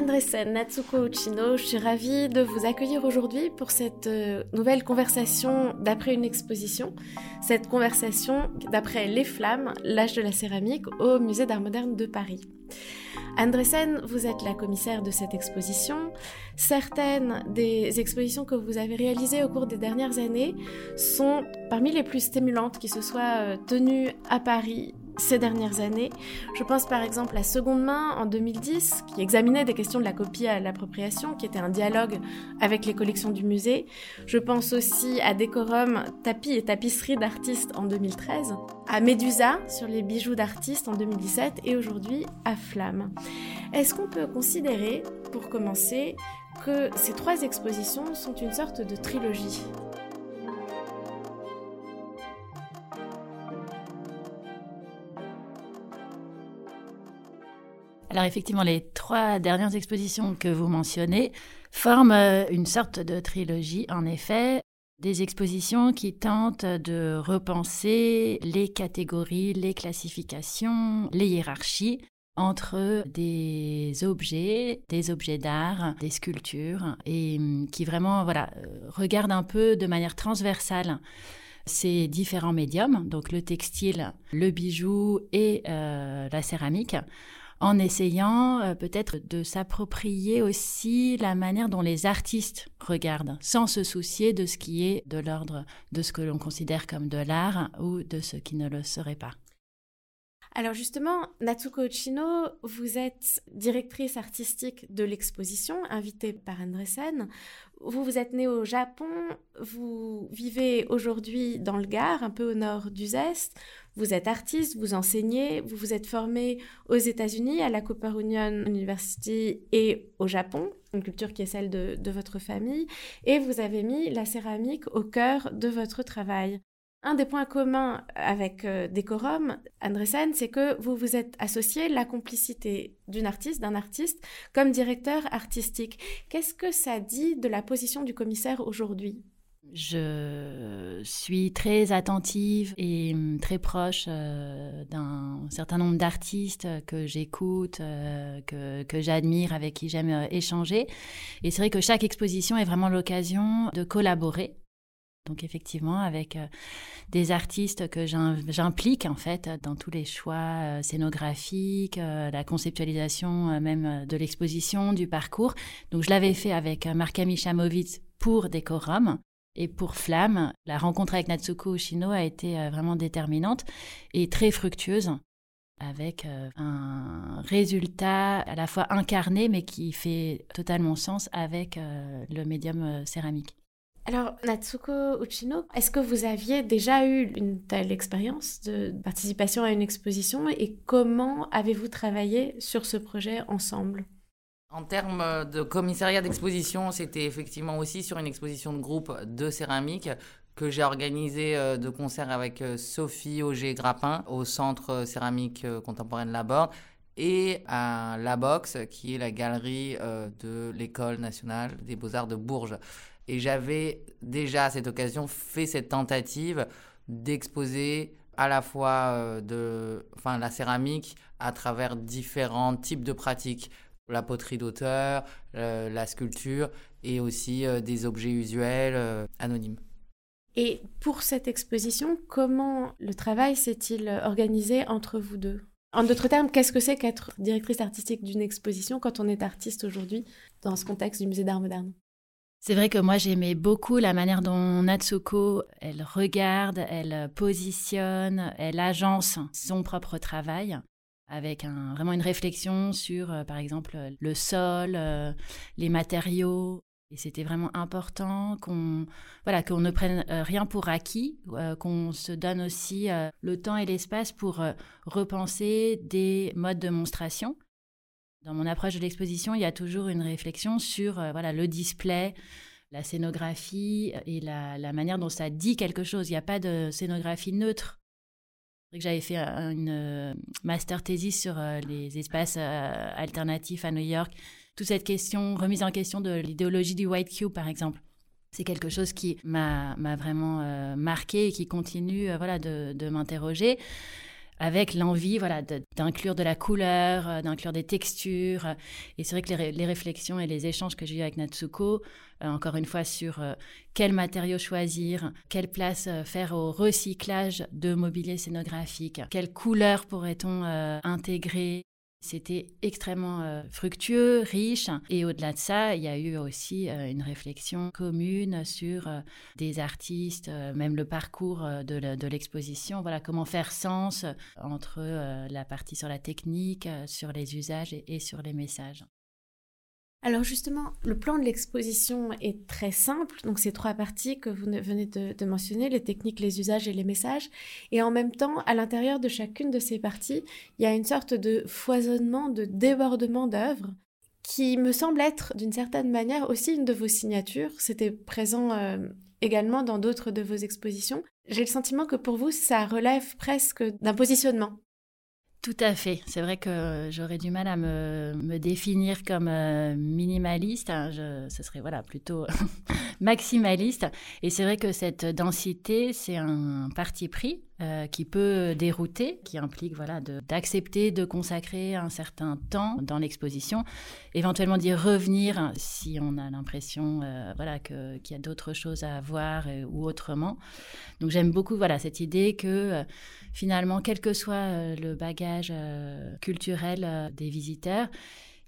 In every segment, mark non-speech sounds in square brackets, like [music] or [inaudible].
Andresen Natsuko Uchino, je suis ravie de vous accueillir aujourd'hui pour cette euh, nouvelle conversation d'après une exposition. Cette conversation d'après Les Flammes, l'âge de la céramique au Musée d'Art moderne de Paris. Andresen, vous êtes la commissaire de cette exposition. Certaines des expositions que vous avez réalisées au cours des dernières années sont parmi les plus stimulantes qui se soient euh, tenues à Paris ces dernières années. Je pense par exemple à Seconde Main en 2010, qui examinait des questions de la copie à l'appropriation, qui était un dialogue avec les collections du musée. Je pense aussi à Décorum, tapis et tapisserie d'artistes en 2013, à Médusa sur les bijoux d'artistes en 2017 et aujourd'hui à Flamme. Est-ce qu'on peut considérer, pour commencer, que ces trois expositions sont une sorte de trilogie? Alors effectivement, les trois dernières expositions que vous mentionnez forment euh, une sorte de trilogie, en effet, des expositions qui tentent de repenser les catégories, les classifications, les hiérarchies entre des objets, des objets d'art, des sculptures, et hum, qui vraiment voilà, euh, regardent un peu de manière transversale ces différents médiums, donc le textile, le bijou et euh, la céramique, en essayant euh, peut-être de s'approprier aussi la manière dont les artistes regardent, sans se soucier de ce qui est de l'ordre de ce que l'on considère comme de l'art ou de ce qui ne le serait pas. Alors justement, Natsuko Uchino, vous êtes directrice artistique de l'exposition, invitée par Andresen. Vous vous êtes née au Japon, vous vivez aujourd'hui dans le Gard, un peu au nord du Zest. Vous êtes artiste, vous enseignez, vous vous êtes formé aux États-Unis, à la Cooper Union University et au Japon, une culture qui est celle de, votre famille, et vous avez mis la céramique au cœur de votre travail. Un des points communs avec euh, Décorum, Andresen, c'est que vous vous êtes associé la complicité d'une artiste, d'un artiste, comme directeur artistique. Qu'est-ce que ça dit de la position du commissaire aujourd'hui? Je suis très attentive et hum, très proche euh, d'un certain nombre d'artistes que j'écoute, euh, que, que j'admire, avec qui j'aime échanger. Et c'est vrai que chaque exposition est vraiment l'occasion de collaborer donc effectivement, avec euh, des artistes que j'implique en fait dans tous les choix euh, scénographiques, euh, la conceptualisation même de l'exposition, du parcours. Donc je l'avais fait avec Marc-Ami Chamovitz pour Décorum. Et pour Flamme, la rencontre avec Natsuko Ushino a été vraiment déterminante et très fructueuse avec un résultat à la fois incarné mais qui fait totalement sens avec le médium céramique. Alors, Natsuko Uchino, est-ce que vous aviez déjà eu une telle expérience de participation à une exposition et comment avez-vous travaillé sur ce projet ensemble? En termes de commissariat d'exposition, c'était effectivement aussi sur une exposition de groupe de céramique que j'ai organisé euh, de concert avec euh, Sophie Auger-Grappin au Centre céramique euh, contemporaine Laborde et à La Box, qui est la galerie de l'École nationale des beaux-arts de Bourges. Et j'avais déjà à cette occasion fait cette tentative d'exposer à la fois de, enfin, la céramique à travers différents types de pratiques. La poterie d'auteur, euh, la sculpture et aussi euh, des objets usuels anonymes. Et pour cette exposition, comment le travail s'est-il organisé entre vous deux? En d'autres termes, qu'est-ce que c'est qu'être directrice artistique d'une exposition quand on est artiste aujourd'hui dans ce contexte du musée d'art moderne? C'est vrai que moi j'aimais beaucoup la manière dont Natsuko, elle regarde, elle positionne, elle agence son propre travail avec vraiment une réflexion sur, euh, par exemple, le sol, euh, les matériaux. Et c'était vraiment important qu'on voilà, qu'on ne prenne euh, rien pour acquis, qu'on se donne aussi le temps et l'espace pour repenser des modes de monstration dans mon approche de l'exposition, il y a toujours une réflexion sur euh, voilà, le display, la scénographie et la, manière dont ça dit quelque chose. Il n'y a pas de scénographie neutre. J'avais fait une euh, master thesis sur euh, les espaces alternatifs à New York. Toute cette question, remise en question de l'idéologie du white cube, par exemple. C'est quelque chose qui m'a vraiment marqué et qui continue voilà, de m'interroger. Avec l'envie voilà, d'inclure de, la couleur, euh, d'inclure des textures. Et c'est vrai que les, réflexions et les échanges que j'ai eu avec Natsuko, euh, encore une fois sur euh, quel matériau choisir, quelle place faire au recyclage de mobilier scénographique, quelle couleur pourrait-on intégrer c'était extrêmement euh, fructueux, riche. Et au-delà de ça, il y a eu aussi euh, une réflexion commune sur euh, des artistes, même le parcours de l'exposition. Voilà, comment faire sens entre la partie sur la technique, sur les usages et sur les messages. Alors justement, le plan de l'exposition est très simple, donc ces trois parties que vous venez de, mentionner, les techniques, les usages et les messages, et en même temps, à l'intérieur de chacune de ces parties, il y a une sorte de foisonnement, de débordement d'œuvres qui me semble être d'une certaine manière aussi une de vos signatures. C'était présent euh, également dans d'autres de vos expositions. J'ai le sentiment que pour vous, ça relève presque d'un positionnement. Tout à fait. C'est vrai que j'aurais du mal à me, définir comme euh, minimaliste. Hein. ce serait voilà plutôt [laughs] maximaliste. Et c'est vrai que cette densité, c'est un parti pris euh, qui peut dérouter, qui implique voilà d'accepter de, consacrer un certain temps dans l'exposition, éventuellement d'y revenir si on a l'impression euh, voilà qu'il y a d'autres choses à voir ou autrement. Donc j'aime beaucoup voilà cette idée que finalement, quel que soit euh, le bagage euh, culturel euh, des visiteurs,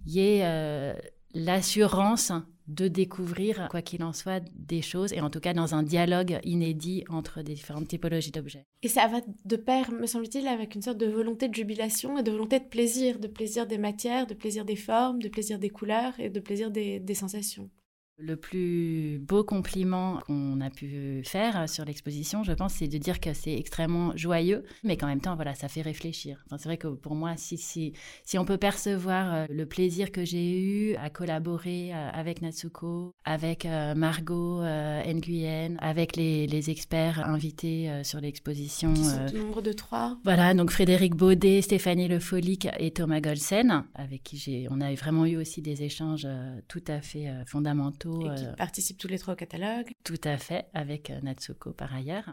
il y ait l'assurance de découvrir, quoi qu'il en soit, des choses, et en tout cas dans un dialogue inédit entre différentes typologies d'objets. Et ça va de pair, me semble-t-il, avec une sorte de volonté de jubilation et de volonté de plaisir, de plaisir des matières, de plaisir des formes, de plaisir des couleurs et de plaisir des sensations. Le plus beau compliment qu'on a pu faire sur l'exposition, je pense, c'est de dire que c'est extrêmement joyeux, mais qu'en même temps, voilà, ça fait réfléchir. Enfin, c'est vrai que pour moi, si, si, si on peut percevoir euh, le plaisir que j'ai eu à collaborer euh, avec Natsuko, avec euh, Margot Nguyen, avec les, les, experts invités sur l'exposition. Qui sont nombre de trois. Voilà, donc Frédéric Baudet, Stéphanie Le Folic et Thomas Golsen, avec qui j'ai, on a vraiment eu aussi des échanges tout à fait fondamentaux et qui euh, participent tous les trois au catalogue. Tout à fait, avec euh, Natsuko par ailleurs.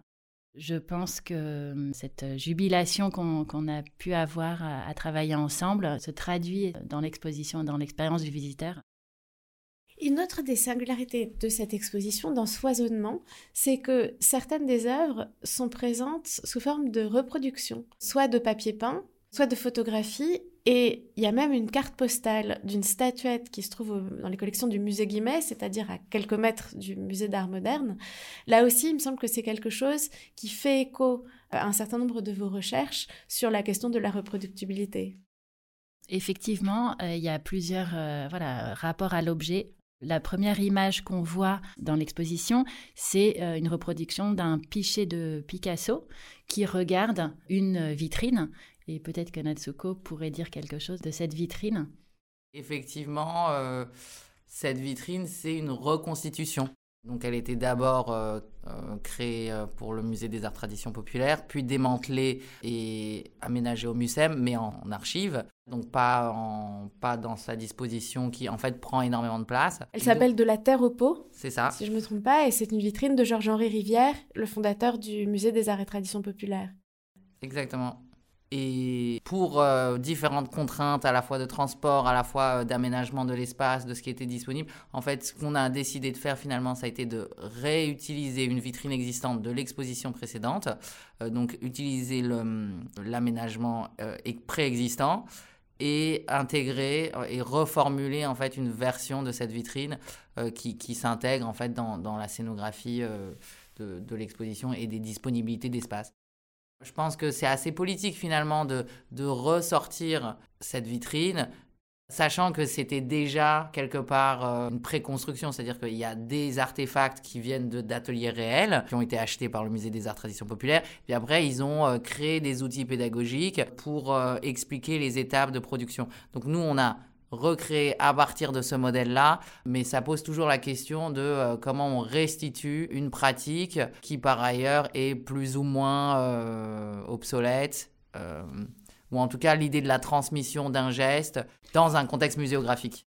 Je pense que hum, cette jubilation qu'on a pu avoir à, travailler ensemble se traduit dans l'exposition, dans l'expérience du visiteur. Une autre des singularités de cette exposition, dans ce foisonnement, c'est que certaines des œuvres sont présentes sous forme de reproduction, soit de papier peint, soit de photographie, et il y a même une carte postale d'une statuette qui se trouve dans les collections du musée Guimet, c'est-à-dire à quelques mètres du musée d'art moderne. Là aussi, il me semble que c'est quelque chose qui fait écho à un certain nombre de vos recherches sur la question de la reproductibilité. Effectivement, euh, il y a plusieurs euh, rapports à l'objet. La première image qu'on voit dans l'exposition, c'est euh, une reproduction d'un pichet de Picasso qui regarde une vitrine et peut-être que Natsuko pourrait dire quelque chose de cette vitrine. Effectivement, euh, cette vitrine, c'est une reconstitution. Donc elle était d'abord euh, euh, créée pour le musée des arts traditions populaires, puis démantelée et aménagée au MUSEM, mais en, archive. Donc pas, en, pas dans sa disposition qui en fait prend énormément de place. Elle s'appelle De la terre au pot. C'est ça. Si je ne me trompe pas, et c'est une vitrine de Georges-Henri Rivière, le fondateur du musée des arts et traditions populaires. Exactement. Et pour euh, différentes contraintes, à la fois de transport, à la fois euh, d'aménagement de l'espace, de ce qui était disponible, en fait, ce qu'on a décidé de faire finalement, ça a été de réutiliser une vitrine existante de l'exposition précédente, euh, donc utiliser l'aménagement préexistant et intégrer et reformuler en fait une version de cette vitrine qui, s'intègre en fait dans, la scénographie de l'exposition et des disponibilités d'espace. Je pense que c'est assez politique finalement de, de ressortir cette vitrine, sachant que c'était déjà quelque part euh, une préconstruction, c'est-à-dire qu'il y a des artefacts qui viennent d'ateliers réels, qui ont été achetés par le Musée des Arts Traditions Populaires, puis après ils ont euh, créé des outils pédagogiques pour euh, expliquer les étapes de production. Donc nous, on a recréer à partir de ce modèle-là, mais ça pose toujours la question de euh, comment on restitue une pratique qui par ailleurs est plus ou moins euh, obsolète, euh, ou en tout cas l'idée de la transmission d'un geste dans un contexte muséographique.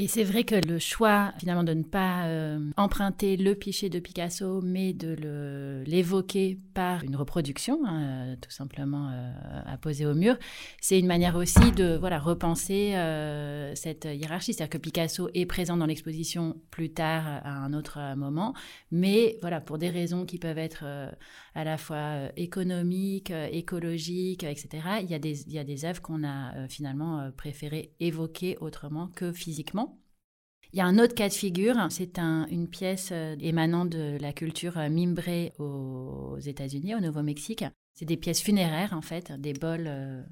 Et c'est vrai que le choix finalement de ne pas euh, emprunter le piché de Picasso, mais de l'évoquer par une reproduction, hein, euh, tout simplement euh, à poser au mur, c'est une manière aussi de voilà repenser cette hiérarchie. C'est-à-dire que Picasso est présent dans l'exposition plus tard à un autre moment, mais voilà pour des raisons qui peuvent être à la fois économiques, écologiques, etc. Il y a des, œuvres qu'on a finalement préféré évoquer autrement que physiquement. Il y a un autre cas de figure, c'est une pièce euh, émanant de la culture euh, mimbrée aux États-Unis, au Nouveau-Mexique. C'est des pièces funéraires, en fait, des bols euh,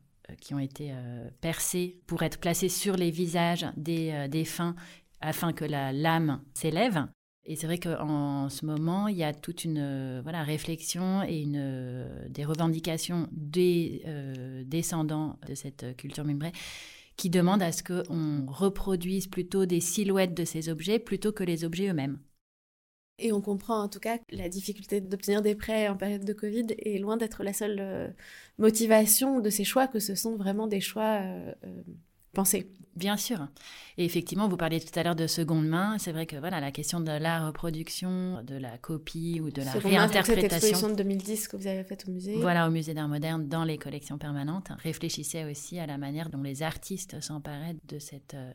qui ont été percés pour être placés sur les visages des défunts afin que la lame s'élève. Et c'est vrai qu'en ce moment, il y a toute une voilà, réflexion et une, des revendications des descendants de cette culture mimbrée qui demande à ce qu'on reproduise plutôt des silhouettes de ces objets plutôt que les objets eux-mêmes. Et on comprend en tout cas que la difficulté d'obtenir des prêts en période de Covid est loin d'être la seule euh, motivation de ces choix, que ce sont vraiment des choix euh, euh, pensés. Bien sûr. Et effectivement, vous parliez tout à l'heure de seconde main. C'est vrai que voilà, la question de la reproduction, de la copie ou de la réinterprétation. Cette exposition de 2010 que vous avez faite au musée. Voilà, au musée d'art moderne, dans les collections permanentes, réfléchissait aussi à la manière dont les artistes s'emparaient de cet euh,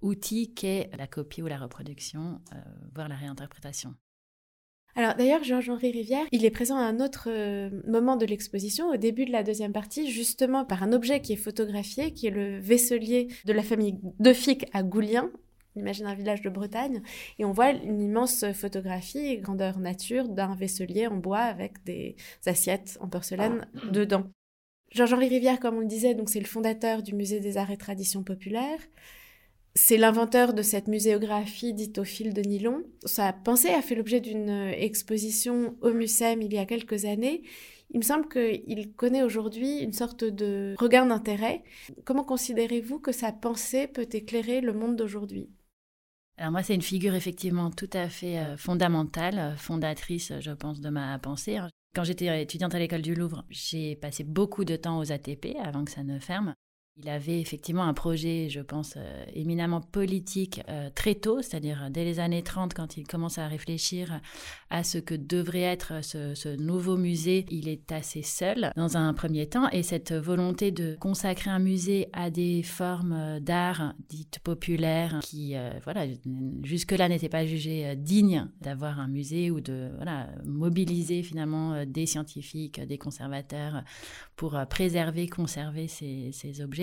outil qu'est la copie ou la reproduction, euh, voire la réinterprétation. Alors d'ailleurs, Georges-Henri Rivière, il est présent à un autre euh, moment de l'exposition, au début de la deuxième partie, justement par un objet qui est photographié, qui est le vaisselier de la famille de Fic à Goulien. imagine un village de Bretagne, et on voit une immense photographie, grandeur nature, d'un vaisselier en bois avec des assiettes en porcelaine dedans. Georges-Henri Rivière, comme on le disait, donc c'est le fondateur du Musée des Arts et Traditions Populaires. C'est l'inventeur de cette muséographie dite au fil de nylon. Sa pensée a fait l'objet d'une exposition au Mucem il y a quelques années. Il me semble qu'il connaît aujourd'hui une sorte de regain d'intérêt. Comment considérez-vous que sa pensée peut éclairer le monde d'aujourd'hui? Alors moi, c'est une figure effectivement tout à fait euh, fondamentale, fondatrice, je pense, de ma pensée. Quand j'étais étudiante à l'école du Louvre, j'ai passé beaucoup de temps aux ATP avant que ça ne ferme. Il avait effectivement un projet, je pense, euh, éminemment politique euh, très tôt, c'est-à-dire dès les années 30, quand il commence à réfléchir à ce que devrait être ce, nouveau musée. Il est assez seul dans un premier temps, et cette volonté de consacrer un musée à des formes d'art dites populaires, qui, euh, voilà, jusque-là n'étaient pas jugées dignes d'avoir un musée ou de mobiliser finalement des scientifiques, des conservateurs pour préserver, conserver ces objets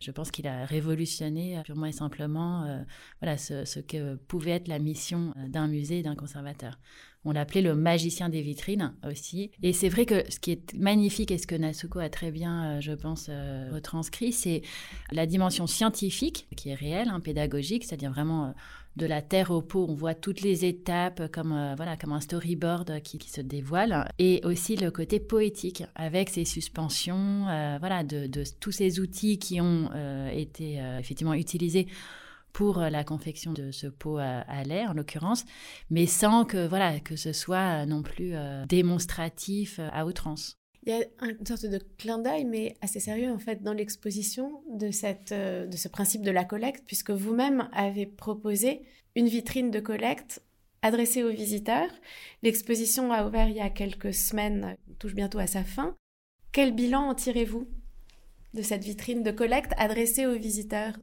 je pense qu'il a révolutionné euh, purement et simplement euh, voilà, ce, que pouvait être la mission euh, d'un musée et d'un conservateur. On l'appelait le magicien des vitrines aussi. Et c'est vrai que ce qui est magnifique et ce que Nasuko a très bien, je pense, retranscrit, c'est la dimension scientifique qui est réelle, hein, pédagogique, c'est-à-dire vraiment de la terre au pot, on voit toutes les étapes comme, euh, voilà, comme un storyboard qui, se dévoile. Et aussi le côté poétique avec ces suspensions, euh, voilà, de, tous ces outils qui ont euh, été effectivement utilisés pour la confection de ce pot à, lait en l'occurrence, mais sans que voilà que ce soit non plus démonstratif à outrance. Il y a une sorte de clin d'œil, mais assez sérieux en fait, dans l'exposition euh, de ce principe de la collecte, puisque vous-même avez proposé une vitrine de collecte adressée aux visiteurs. L'exposition a ouvert il y a quelques semaines, touche bientôt à sa fin. Quel bilan en tirez-vous de cette vitrine de collecte adressée aux visiteurs?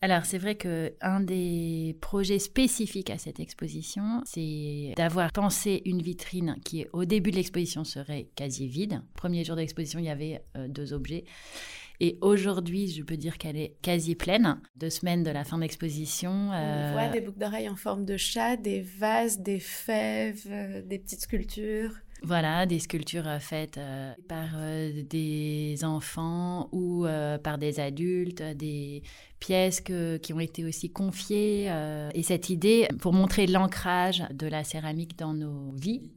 Alors c'est vrai que un des projets spécifiques à cette exposition, c'est d'avoir pensé une vitrine qui au début de l'exposition serait quasi vide. Premier jour d'exposition, il y avait euh, deux objets. Et aujourd'hui, je peux dire qu'elle est quasi pleine. Deux semaines de la fin d'exposition. On voit euh, des boucles d'oreilles en forme de chat, des vases, des fèves, euh, des petites sculptures. Voilà, des sculptures euh, faites par des enfants ou par des adultes, des pièces qui ont été aussi confiées. et cette idée, pour montrer l'ancrage de la céramique dans nos vies.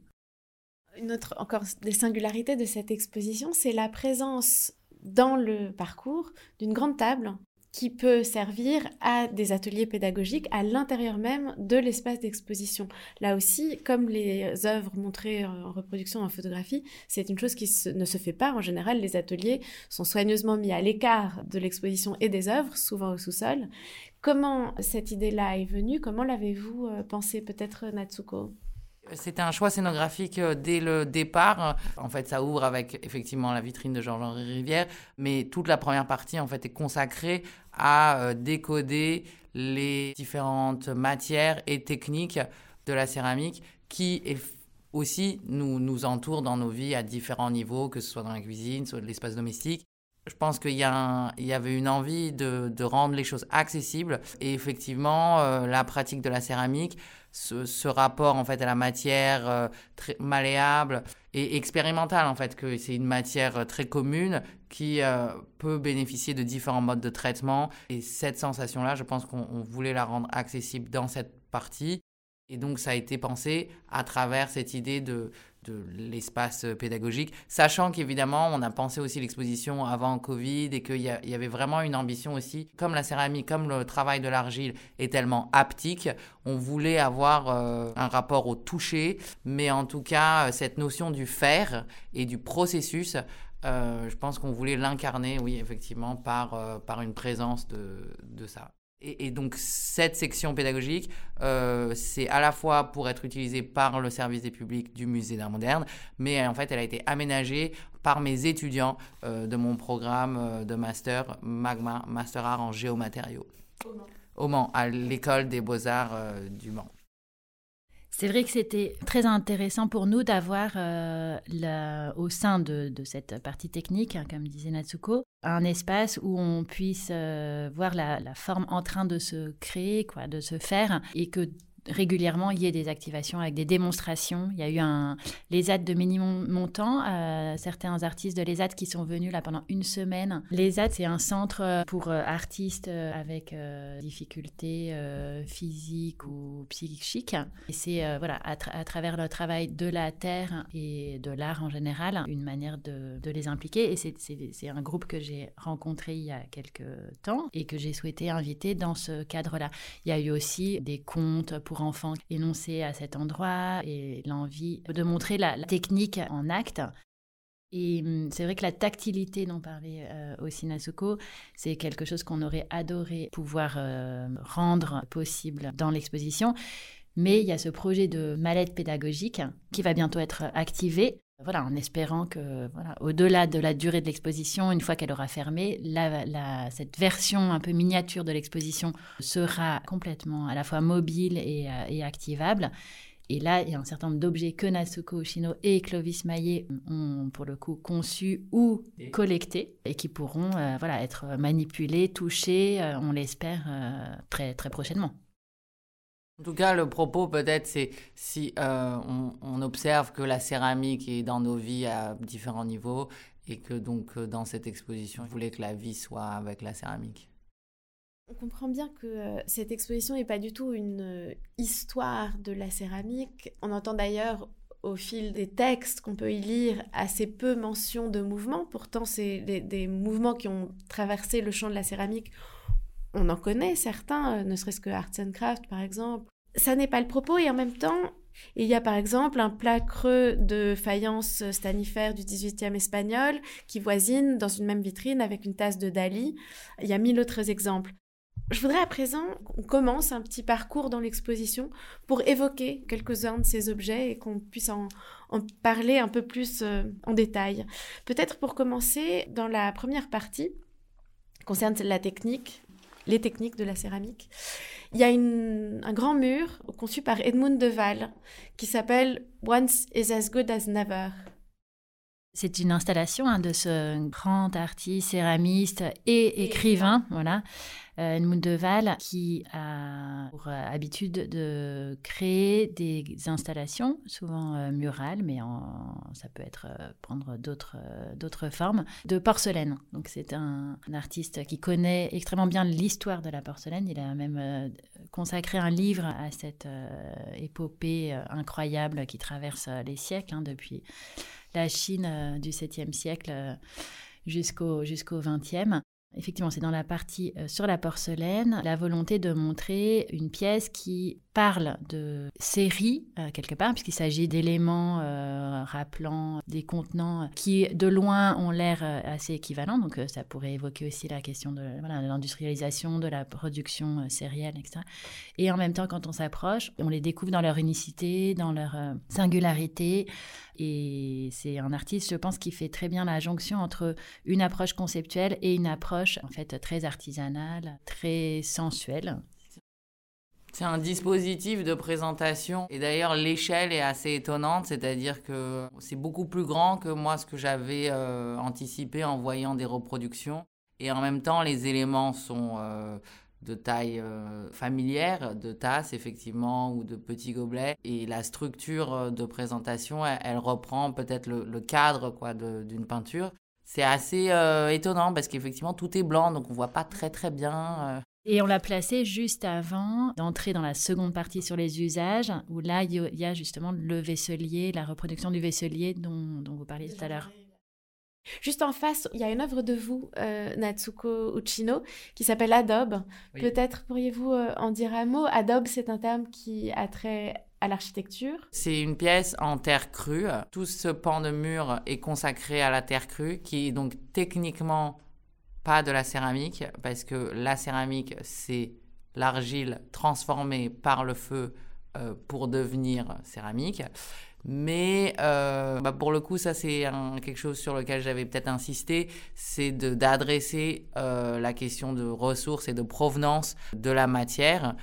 Une autre, encore des singularités de cette exposition, c'est la présence dans le parcours d'une grande table qui peut servir à des ateliers pédagogiques à l'intérieur même de l'espace d'exposition. Là aussi, comme les œuvres montrées en reproduction en photographie, c'est une chose qui ne se fait pas. En général, les ateliers sont soigneusement mis à l'écart de l'exposition et des œuvres, souvent au sous-sol. Comment cette idée-là est venue? Comment l'avez-vous euh, pensé peut-être Natsuko? C'était un choix scénographique euh, dès le départ. En fait, ça ouvre avec effectivement la vitrine de Georges-Henri Rivière, mais toute la première partie en fait est consacrée à euh, décoder les différentes matières et techniques de la céramique qui aussi nous, nous entourent dans nos vies à différents niveaux, que ce soit dans la cuisine, soit l'espace domestique. Je pense qu'il y, y, avait une envie de, de, rendre les choses accessibles. Et effectivement, euh, la pratique de la céramique ce, rapport en fait à la matière euh, malléable et expérimentale en fait que c'est une matière euh, très commune qui peut bénéficier de différents modes de traitement. Et cette sensation là je pense qu'on voulait la rendre accessible dans cette partie. Et donc ça a été pensé à travers cette idée de de l'espace pédagogique, sachant qu'évidemment, on a pensé aussi l'exposition avant Covid et qu'il y, avait vraiment une ambition aussi, comme la céramique, comme le travail de l'argile est tellement haptique, on voulait avoir euh, un rapport au toucher, mais en tout cas, cette notion du faire et du processus, euh, je pense qu'on voulait l'incarner, oui, effectivement, par, euh, par une présence de, de ça. Et, donc cette section pédagogique, euh, c'est à la fois pour être utilisée par le service des publics du musée d'art moderne, mais en fait elle a été aménagée par mes étudiants euh, de mon programme euh, de master Magma Master Art en géomatériaux. Au Mans, à l'école des beaux-arts du Mans. C'est vrai que c'était très intéressant pour nous d'avoir euh, au sein de, cette partie technique, hein, comme disait Natsuko, un espace où on puisse euh, voir la, la, forme en train de se créer, quoi, de se faire, et que régulièrement il y ait des activations avec des démonstrations. Il y a eu un l'ESAT de minimum montant, euh, certains artistes de l'ESAT qui sont venus là pendant une semaine. L'ESAT c'est un centre pour euh, artistes euh, avec difficultés physiques ou psychiques. Et c'est voilà à, travers le travail de la terre et de l'art en général une manière de, de les impliquer. Et c'est un groupe que j'ai rencontré il y a quelques temps et que j'ai souhaité inviter dans ce cadre-là. Il y a eu aussi des contes pour enfants énoncés à cet endroit et l'envie de montrer la, technique en acte. Et hum, c'est vrai que la tactilité dont parlait euh, aussi Nasuko, c'est quelque chose qu'on aurait adoré pouvoir euh, rendre possible dans l'exposition. Mais il y a ce projet de mallette pédagogique qui va bientôt être activé voilà, en espérant que, voilà, au-delà de la durée de l'exposition, une fois qu'elle aura fermé, cette version un peu miniature de l'exposition sera complètement à la fois mobile et, euh, activable. Et là, il y a un certain nombre d'objets que Nasuko Oshino et Clovis Maillet ont pour le coup conçus ou collectés et qui pourront euh, voilà, être manipulés, touchés, euh, on l'espère, très, très prochainement. En tout cas, le propos peut-être, c'est si euh, on, observe que la céramique est dans nos vies à différents niveaux et que donc euh, dans cette exposition, je voulais que la vie soit avec la céramique. On comprend bien que euh, cette exposition n'est pas du tout une histoire de la céramique. On entend d'ailleurs au fil des textes qu'on peut y lire assez peu mention de mouvements. Pourtant, c'est des, des, mouvements qui ont traversé le champ de la céramique. On en connaît certains, ne serait-ce que Arts and Craft par exemple, ça n'est pas le propos et en même temps, il y a par exemple un plat creux de faïence stanifère du 18e espagnol qui voisine dans une même vitrine avec une tasse de Dali. Il y a mille autres exemples. Je voudrais à présent qu'on commence un petit parcours dans l'exposition pour évoquer quelques-uns de ces objets et qu'on puisse en, parler un peu plus euh, en détail. Peut-être pour commencer, dans la première partie, concerne la technique, les techniques de la céramique. Il y a un grand mur conçu par Edmund de Waal qui s'appelle Once is as good as never. C'est une installation hein, de ce grand artiste, céramiste et écrivain, voilà, euh, Edmund Deval, qui a pour euh, habitude de créer des installations, souvent euh, murales, mais ça peut être prendre d'autres d'autres formes, de porcelaine. Donc c'est un, artiste qui connaît extrêmement bien l'histoire de la porcelaine. Il a même consacré un livre à cette épopée incroyable qui traverse les siècles, hein, depuis la Chine du 7e siècle jusqu'au jusqu'au 20e. Effectivement, c'est dans la partie euh, sur la porcelaine, la volonté de montrer une pièce qui parle de série euh, quelque part, puisqu'il s'agit d'éléments euh, rappelant des contenants qui de loin ont l'air assez équivalents. Donc ça pourrait évoquer aussi la question de l'industrialisation, de la production sérielle, etc. Et en même temps, quand on s'approche, on les découvre dans leur unicité, dans leur singularité. Et c'est un artiste, je pense, qui fait très bien la jonction entre une approche conceptuelle et une approche en fait très artisanale, très sensuelle. C'est un dispositif de présentation et d'ailleurs l'échelle est assez étonnante, c'est-à-dire que c'est beaucoup plus grand que moi ce que j'avais euh, anticipé en voyant des reproductions. Et en même temps, les éléments sont euh, de taille euh, familière, de tasse effectivement, ou de petits gobelets. Et la structure euh, de présentation, elle, reprend peut-être le, cadre quoi d'une peinture. C'est assez euh, étonnant parce qu'effectivement tout est blanc, donc on voit pas très très bien. Et on l'a placé juste avant d'entrer dans la seconde partie sur les usages, où là il y a justement le vaisselier, la reproduction du vaisselier dont, dont vous parliez tout à l'heure. Juste en face, il y a une œuvre de vous, euh, Natsuko Uchino, qui s'appelle Adobe. Peut-être pourriez-vous euh, en dire un mot? Adobe, c'est un terme qui a trait à l'architecture? C'est une pièce en terre crue. Tout ce pan de mur est consacré à la terre crue, qui est donc techniquement pas de la céramique, parce que la céramique, c'est l'argile transformée par le feu euh, pour devenir céramique. Mais euh, bah pour le coup, ça c'est quelque chose sur lequel j'avais peut-être insisté, c'est d'adresser euh, la question de ressources et de provenance de la matière,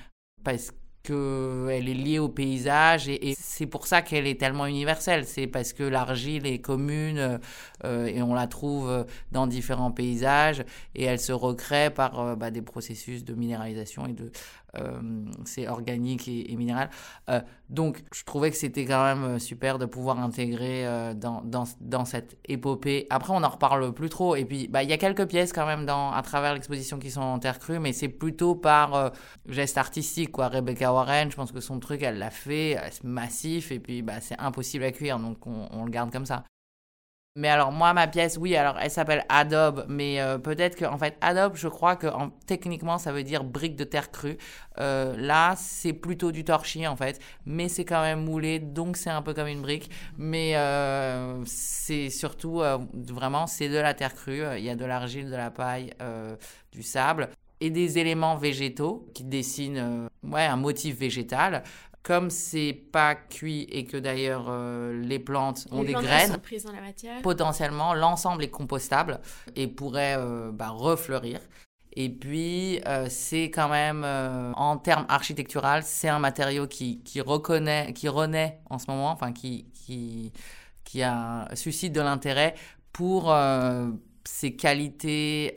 parce qu'elle est liée au paysage et, c'est pour ça qu'elle est tellement universelle. C'est parce que l'argile est commune euh, et on la trouve dans différents paysages et elle se recrée par bah, des processus de minéralisation et de euh, c'est organique et, minéral. Euh, donc, je trouvais que c'était quand même euh, super de pouvoir intégrer dans, dans, dans, cette épopée. Après, on n'en reparle plus trop. Et puis, bah, il y a quelques pièces quand même dans, à travers l'exposition qui sont en terre crue, mais c'est plutôt par geste artistique. Quoi. Rebecca Warren, je pense que son truc, elle l'a fait, c'est massif, et puis bah, c'est impossible à cuire, donc on, on le garde comme ça. Mais alors moi ma pièce oui alors elle s'appelle Adobe mais euh, peut-être que en fait Adobe je crois que en, techniquement ça veut dire brique de terre crue. Euh, là c'est plutôt du torchis en fait mais c'est quand même moulé donc c'est un peu comme une brique mais euh, c'est surtout vraiment c'est de la terre crue. Il y a de l'argile, de la paille, du sable et des éléments végétaux qui dessinent ouais, un motif végétal. Comme c'est pas cuit et que d'ailleurs euh, les plantes ont des graines, dans la matière. potentiellement l'ensemble est compostable et pourrait euh, bah, refleurir. Et puis, euh, c'est quand même, en termes architectural, c'est un matériau qui, qui, reconnaît, qui renaît en ce moment, enfin, qui, qui, qui a, suscite de l'intérêt pour ses qualités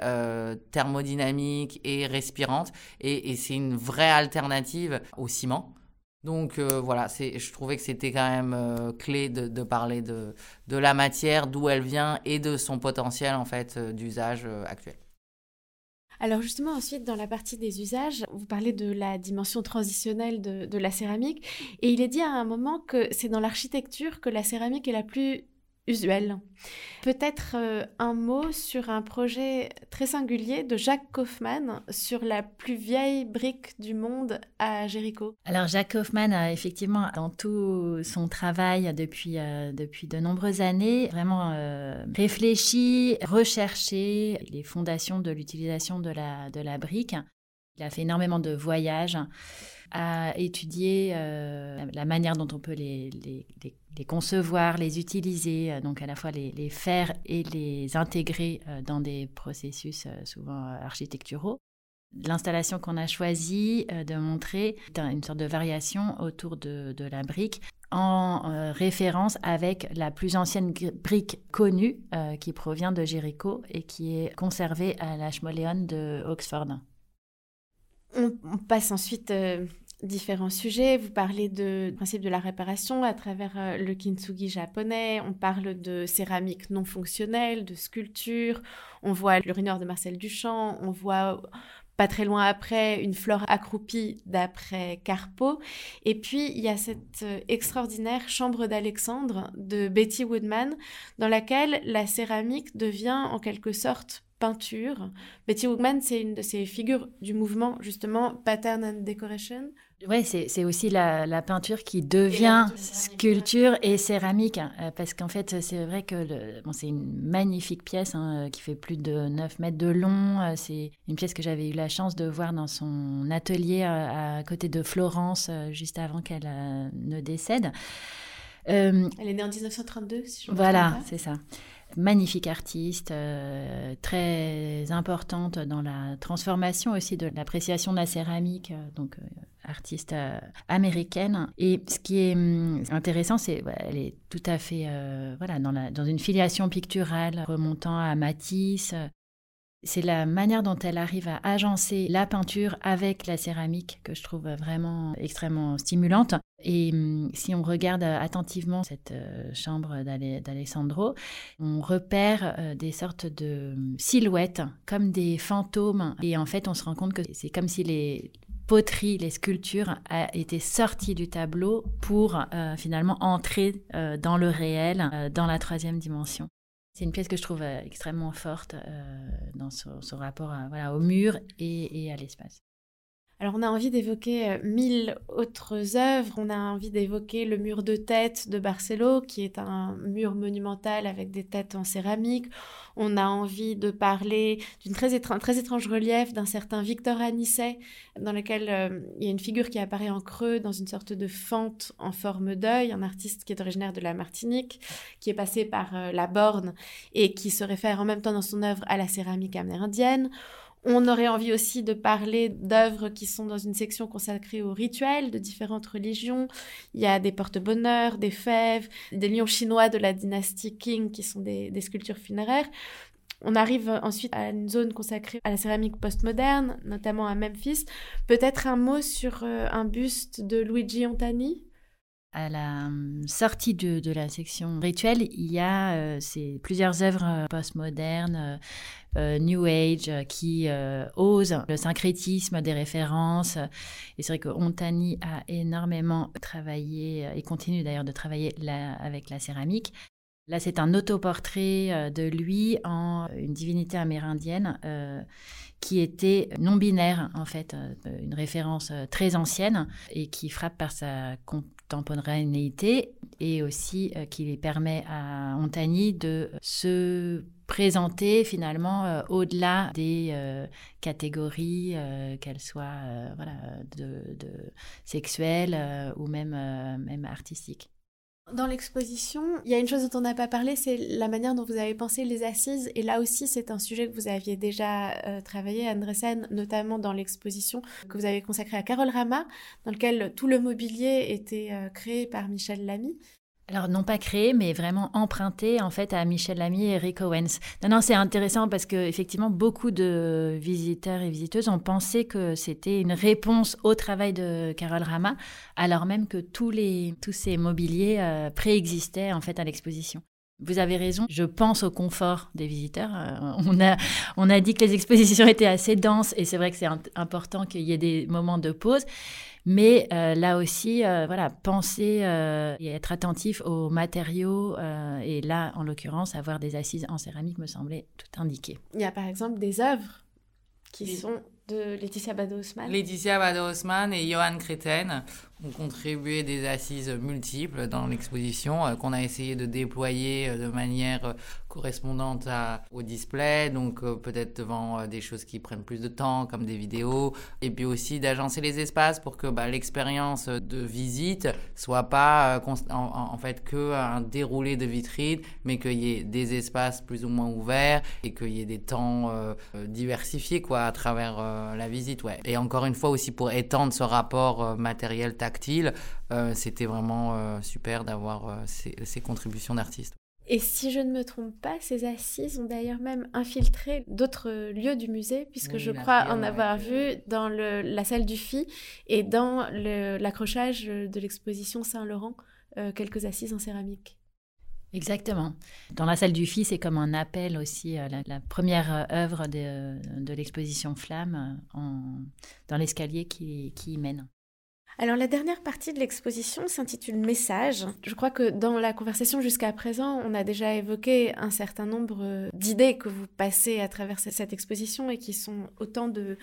thermodynamiques et respirantes. Et, et c'est une vraie alternative au ciment. Donc euh, voilà, je trouvais que c'était quand même euh, clé de, parler de, la matière, d'où elle vient et de son potentiel en fait euh, d'usage actuel. Alors justement, ensuite, dans la partie des usages, vous parlez de la dimension transitionnelle de, de la céramique, et il est dit à un moment que c'est dans l'architecture que la céramique est la plus usuel. Peut-être euh, un mot sur un projet très singulier de Jacques Kaufmann sur la plus vieille brique du monde à Jéricho. Alors Jacques Kaufmann a effectivement dans tout son travail depuis, euh, depuis de nombreuses années vraiment euh, réfléchi, recherché les fondations de l'utilisation de la, de la brique. Il a fait énormément de voyages, a étudié la manière dont on peut les, concevoir, les utiliser, euh, donc à la fois les, faire et les intégrer euh, dans des processus euh, souvent architecturaux. L'installation qu'on a choisi de montrer est une sorte de variation autour de, la brique en référence avec la plus ancienne brique connue qui provient de Jéricho et qui est conservée à l'Ashmolean de Oxford. On, passe ensuite différents sujets. Vous parlez de principe de la réparation à travers euh, le kintsugi japonais. On parle de céramique non fonctionnelle, de sculpture. On voit l'urinoir de Marcel Duchamp. On voit pas très loin après une flore accroupie d'après Carpo. Et puis il y a cette euh, extraordinaire chambre d'Alexandre de Betty Woodman dans laquelle la céramique devient en quelque sorte peinture. Betty Woogman, c'est une de ces figures du mouvement, justement, Pattern and Decoration. Oui, c'est aussi la, peinture qui devient sculpture et céramique. Euh, parce qu'en fait, c'est vrai que bon, c'est une magnifique pièce hein, qui fait plus de 9 mètres de long. Euh, c'est une pièce que j'avais eu la chance de voir dans son atelier euh, à, côté de Florence, juste avant qu'elle ne décède. Elle est née en 1932, si je me Voilà, c'est ça magnifique artiste, euh, très importante dans la transformation aussi de l'appréciation de la céramique, euh, donc euh, artiste américaine. Et ce qui est hum, intéressant, c'est qu'elle est tout à fait voilà dans, la, dans une filiation picturale remontant à Matisse, c'est la manière dont elle arrive à agencer la peinture avec la céramique que je trouve vraiment extrêmement stimulante. Et hum, si on regarde attentivement cette euh, chambre d'Alessandro, on repère euh, des sortes de hum, silhouettes comme des fantômes. Et en fait, on se rend compte que c'est comme si les poteries, les sculptures étaient sorties du tableau pour euh, finalement entrer dans le réel, dans la troisième dimension. C'est une pièce que je trouve euh, extrêmement forte euh, dans son, rapport voilà, au mur et, à l'espace. Alors on a envie d'évoquer euh, mille autres œuvres. On a envie d'évoquer le mur de tête de Barcelo, qui est un mur monumental avec des têtes en céramique. On a envie de parler d'une très, très, étrange relief d'un certain Victor Anisset, dans lequel euh, il y a une figure qui apparaît en creux dans une sorte de fente en forme d'œil, un artiste qui est originaire de la Martinique, qui est passé par euh, la borne et qui se réfère en même temps dans son œuvre à la céramique amérindienne. On aurait envie aussi de parler d'œuvres qui sont dans une section consacrée aux rituels de différentes religions. Il y a des porte-bonheur, des fèves, des lions chinois de la dynastie Qing qui sont des, sculptures funéraires. On arrive ensuite à une zone consacrée à la céramique postmoderne, notamment à Memphis. Peut-être un mot sur euh, un buste de Luigi Ontani à la hum, sortie de, la section rituel, il y a euh, plusieurs œuvres euh, postmodernes, euh, New Age, qui osent le syncrétisme des références. Et c'est vrai que Ontani a énormément travaillé, et continue d'ailleurs de travailler avec la céramique. Là, c'est un autoportrait de lui en une divinité amérindienne qui était non binaire en fait, une référence très ancienne et qui frappe par sa contemporanéité et aussi euh, qui permet à Ontani de se présenter finalement euh, au-delà des euh, catégories, qu'elles soient voilà, de sexuelles ou même, même artistiques. Dans l'exposition, il y a une chose dont on n'a pas parlé, c'est la manière dont vous avez pensé les assises. Et là aussi, c'est un sujet que vous aviez déjà euh, travaillé, Andresen, notamment dans l'exposition que vous avez consacrée à Carole Rama, dans lequel tout le mobilier était euh, créé par Michel Lamy. Alors non pas créé, mais vraiment emprunté en fait à Michel Lamy et Rick Owens. Non, non, c'est intéressant parce que effectivement beaucoup de visiteurs et visiteuses ont pensé que c'était une réponse au travail de Carole Rama, alors même que tous les tous ces mobiliers euh, préexistaient en fait à l'exposition. Vous avez raison, je pense au confort des visiteurs. Euh, on, a, on a dit que les expositions [laughs] étaient assez denses et c'est vrai que c'est important qu'il y ait des moments de pause. Mais euh, là aussi, euh, voilà, penser et être attentif aux matériaux et là, en l'occurrence, avoir des assises en céramique me semblait tout indiqué. Il y a par exemple des œuvres qui sont de Laetitia Bado-Haussmann. Laetitia Bado-Haussmann et Johan Kreten ont contribué des assises multiples dans l'exposition euh, qu'on a essayé de déployer euh, de manière euh, correspondante au display, donc peut-être devant des choses qui prennent plus de temps comme des vidéos, et puis aussi d'agencer les espaces pour que bah, l'expérience de visite soit pas en, fait que un déroulé de vitrines, mais qu'il y ait des espaces plus ou moins ouverts et qu'il y ait des temps diversifiés quoi à travers la visite, ouais. Et encore une fois aussi pour étendre ce rapport matériel tactile euh, c'était vraiment euh, super d'avoir euh, ces, contributions d'artistes. Et si je ne me trompe pas, ces assises ont d'ailleurs même infiltré d'autres lieux du musée, puisque je crois en avoir vu dans la salle du FI et dans l'accrochage de l'exposition Saint-Laurent, quelques assises en céramique. Exactement. Dans la salle du FI, c'est comme un appel aussi à la, première œuvre de, l'exposition Flamme dans l'escalier qui, qui y mène. Alors la dernière partie de l'exposition s'intitule Message. Je crois que dans la conversation jusqu'à présent, on a déjà évoqué un certain nombre d'idées que vous passez à travers cette exposition et qui sont autant de,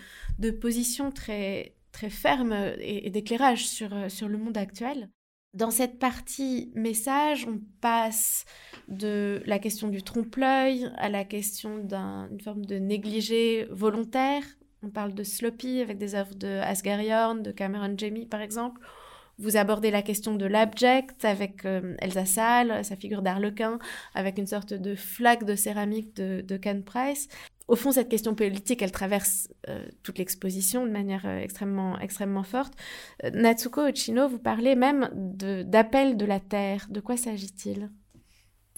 positions très, très fermes et, d'éclairage sur, sur le monde actuel. Dans cette partie message, on passe de la question du trompe-l'œil à la question d'une forme de négligé volontaire on parle de Sloppy avec des œuvres de Asghariorn, de Cameron Jamie par exemple. Vous abordez la question de l'abject avec euh, Elsa Salle, sa figure d'arlequin, avec une sorte de flaque de céramique de, de Price. Au fond, cette question politique, elle traverse euh, toute l'exposition de manière euh, extrêmement, extrêmement forte. Natsuko Ochino, vous parlez même d'appel de la terre. De quoi s'agit-il?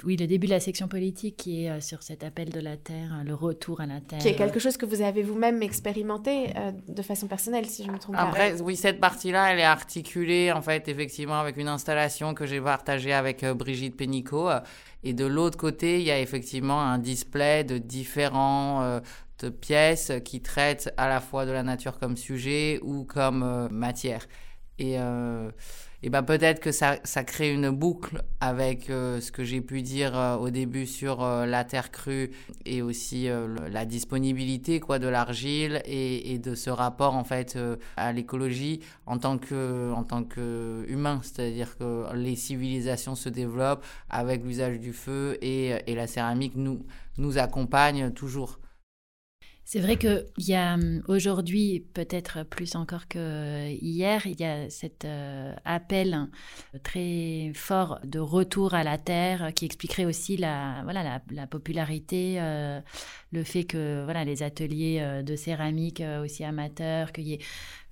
Oui, le début de la section politique qui est euh, sur cet appel de la Terre, euh, le retour à la Terre. Qui est quelque chose que vous avez vous-même expérimenté euh, de façon personnelle, si je me trompe pas. Après, oui, cette partie-là, elle est articulée, en fait, effectivement, avec une installation que j'ai partagée avec Brigitte Pénicaud. Et de l'autre côté, il y a effectivement un display de différents pièces qui traitent à la fois de la nature comme sujet ou comme matière. Et et ben peut-être que ça, ça crée une boucle avec euh, ce que j'ai pu dire euh, au début sur euh, la terre crue et aussi la disponibilité quoi de l'argile et, et, de ce rapport en fait à l'écologie en tant que en tant que humain, c'est-à-dire que les civilisations se développent avec l'usage du feu et, et la céramique nous nous accompagne toujours. C'est vrai qu'il y a hum, aujourd'hui, peut-être plus encore que hier, il y a cet euh, appel très fort de retour à la terre qui expliquerait aussi la, voilà, la, popularité, euh, le fait que voilà, les ateliers euh, de céramique aussi amateurs, qu'il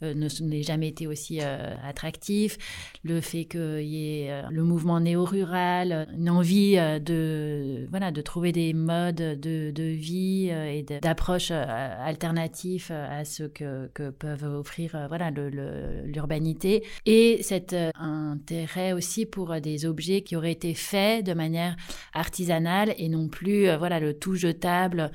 euh, n'ait jamais été aussi euh, attractif, le fait qu'il y ait euh, le mouvement néo-rural, une envie de, voilà, de trouver des modes de, vie et d'approche alternative à ce que, que peuvent offrir voilà, l'urbanité, et cet intérêt aussi pour des objets qui auraient été faits de manière artisanale et non plus voilà, le tout jetable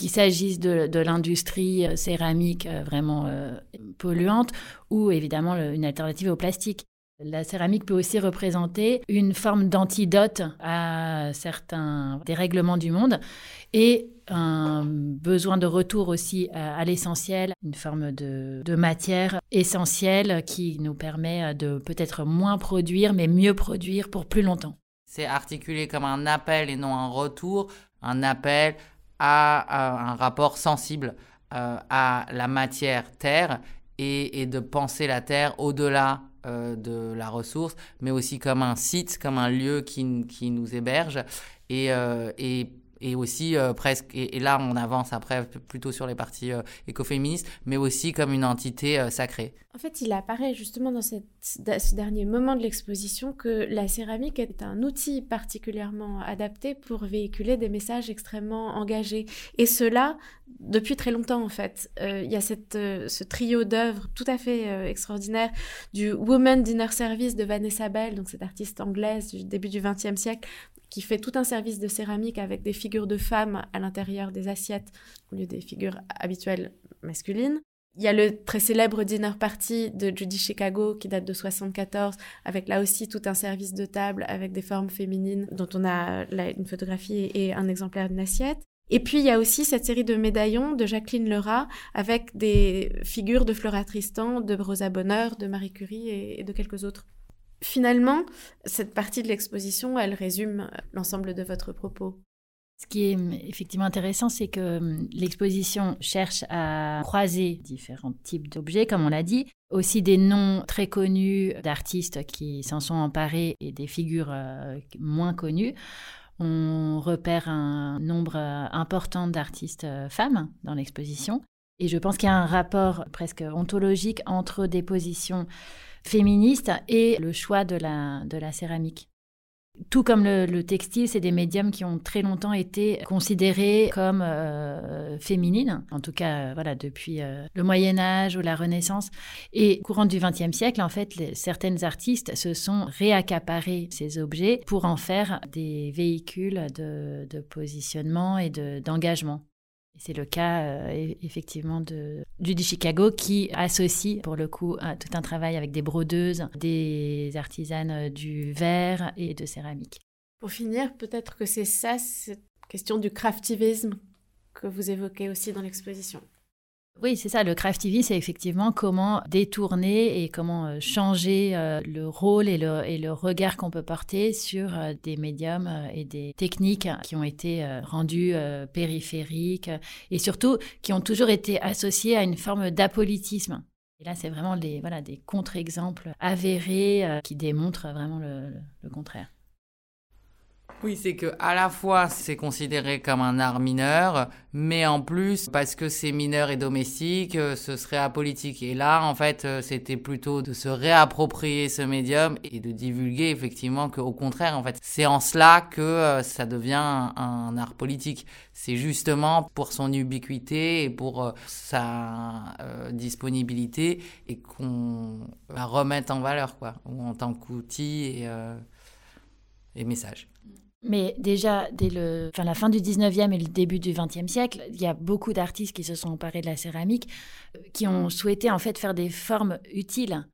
qu'il s'agisse de, l'industrie euh, céramique euh, vraiment euh, polluante ou évidemment une alternative au plastique. La céramique peut aussi représenter une forme d'antidote à certains dérèglements du monde et un besoin de retour aussi à, l'essentiel, une forme de, de, matière essentielle qui nous permet de peut-être moins produire mais mieux produire pour plus longtemps. C'est articulé comme un appel et non un retour, un appel à, un rapport sensible euh, à la matière terre et, de penser la terre au-delà euh, de la ressource, mais aussi comme un site, comme un lieu qui, qui nous héberge. Et, euh, et et aussi euh, presque, et, là on avance après plutôt sur les parties euh, écoféministes, mais aussi comme une entité euh, sacrée. En fait, il apparaît justement dans ce dernier moment de l'exposition que la céramique est un outil particulièrement adapté pour véhiculer des messages extrêmement engagés. Et cela depuis très longtemps en fait. Il y a ce trio d'œuvres tout à fait extraordinaire du Woman Dinner Service de Vanessa Bell, donc cette artiste anglaise du début du XXe siècle, qui fait tout un service de céramique avec des figures de femmes à l'intérieur des assiettes au lieu des figures habituelles masculines. Il y a le très célèbre dinner party de Judy Chicago qui date de 74 avec là aussi tout un service de table avec des formes féminines dont on a une photographie et un exemplaire d'une assiette. Et puis il y a aussi cette série de médaillons de Jacqueline Lerat avec des figures de Flora Tristan, de Rosa Bonheur, de Marie Curie et de quelques autres. Finalement, cette partie de l'exposition, elle résume l'ensemble de votre propos. Ce qui est hum, effectivement intéressant, c'est que hum, l'exposition cherche à croiser différents types d'objets, comme on l'a dit, aussi des noms très connus d'artistes qui s'en sont emparés et des figures euh, moins connues. On repère un nombre euh, important d'artistes euh, femmes dans l'exposition. Et je pense qu'il y a un rapport presque ontologique entre des positions féministe et le choix de la, de la céramique. Tout comme le, textile, c'est des médiums qui ont très longtemps été considérés comme euh, féminines, en tout cas euh, voilà depuis euh, le Moyen Âge ou la Renaissance. Et courant du XXe siècle, en fait, certaines artistes se sont réaccaparés ces objets pour en faire des véhicules de positionnement et d'engagement. C'est le cas euh, effectivement de Judy Chicago qui associe pour le coup tout un travail avec des brodeuses, des artisanes du verre et de céramique. Pour finir, peut-être que c'est ça, cette question du craftivisme que vous évoquez aussi dans l'exposition. Oui, c'est ça. Le craft TV, c'est effectivement comment détourner et comment euh, changer euh, le rôle et le, regard qu'on peut porter sur euh, des médiums et des techniques qui ont été rendues périphériques et surtout qui ont toujours été associées à une forme d'apolitisme. Et là, c'est vraiment des, des contre-exemples avérés qui démontrent vraiment le contraire. Oui, c'est que à la fois c'est considéré comme un art mineur, mais en plus parce que c'est mineur et domestique, euh, ce serait apolitique. Et là, en fait, euh, c'était plutôt de se réapproprier ce médium et de divulguer effectivement qu'au contraire, en fait, c'est en cela que euh, ça devient un, art politique. C'est justement pour son ubiquité et pour sa disponibilité et qu'on la remette en valeur, quoi, ou en tant qu'outil et, et message. Mais déjà, dès le, enfin, la fin du 19e et le début du 20e siècle, il y a beaucoup d'artistes qui se sont emparés de la céramique, euh, qui ont souhaité en fait faire des formes utiles,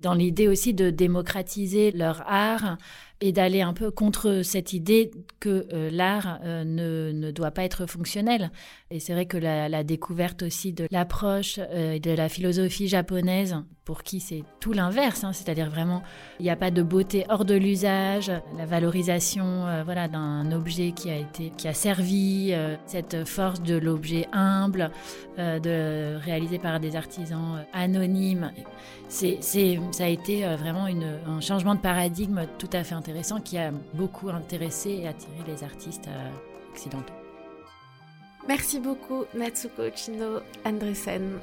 dans l'idée aussi de démocratiser leur art et d'aller un peu contre cette idée que euh, l'art euh, ne, ne, doit pas être fonctionnel. Et c'est vrai que la, découverte aussi de l'approche et de la philosophie japonaise pour qui c'est tout l'inverse, hein, c'est-à-dire vraiment il n'y a pas de beauté hors de l'usage, la valorisation euh, voilà d'un objet qui a été qui a servi, euh, cette force de l'objet humble, euh, de réalisé par des artisans anonymes, c'est ça a été vraiment un changement de paradigme tout à fait intéressant qui a beaucoup intéressé et attiré les artistes occidentaux. Merci beaucoup Natsuko Chino Andresen.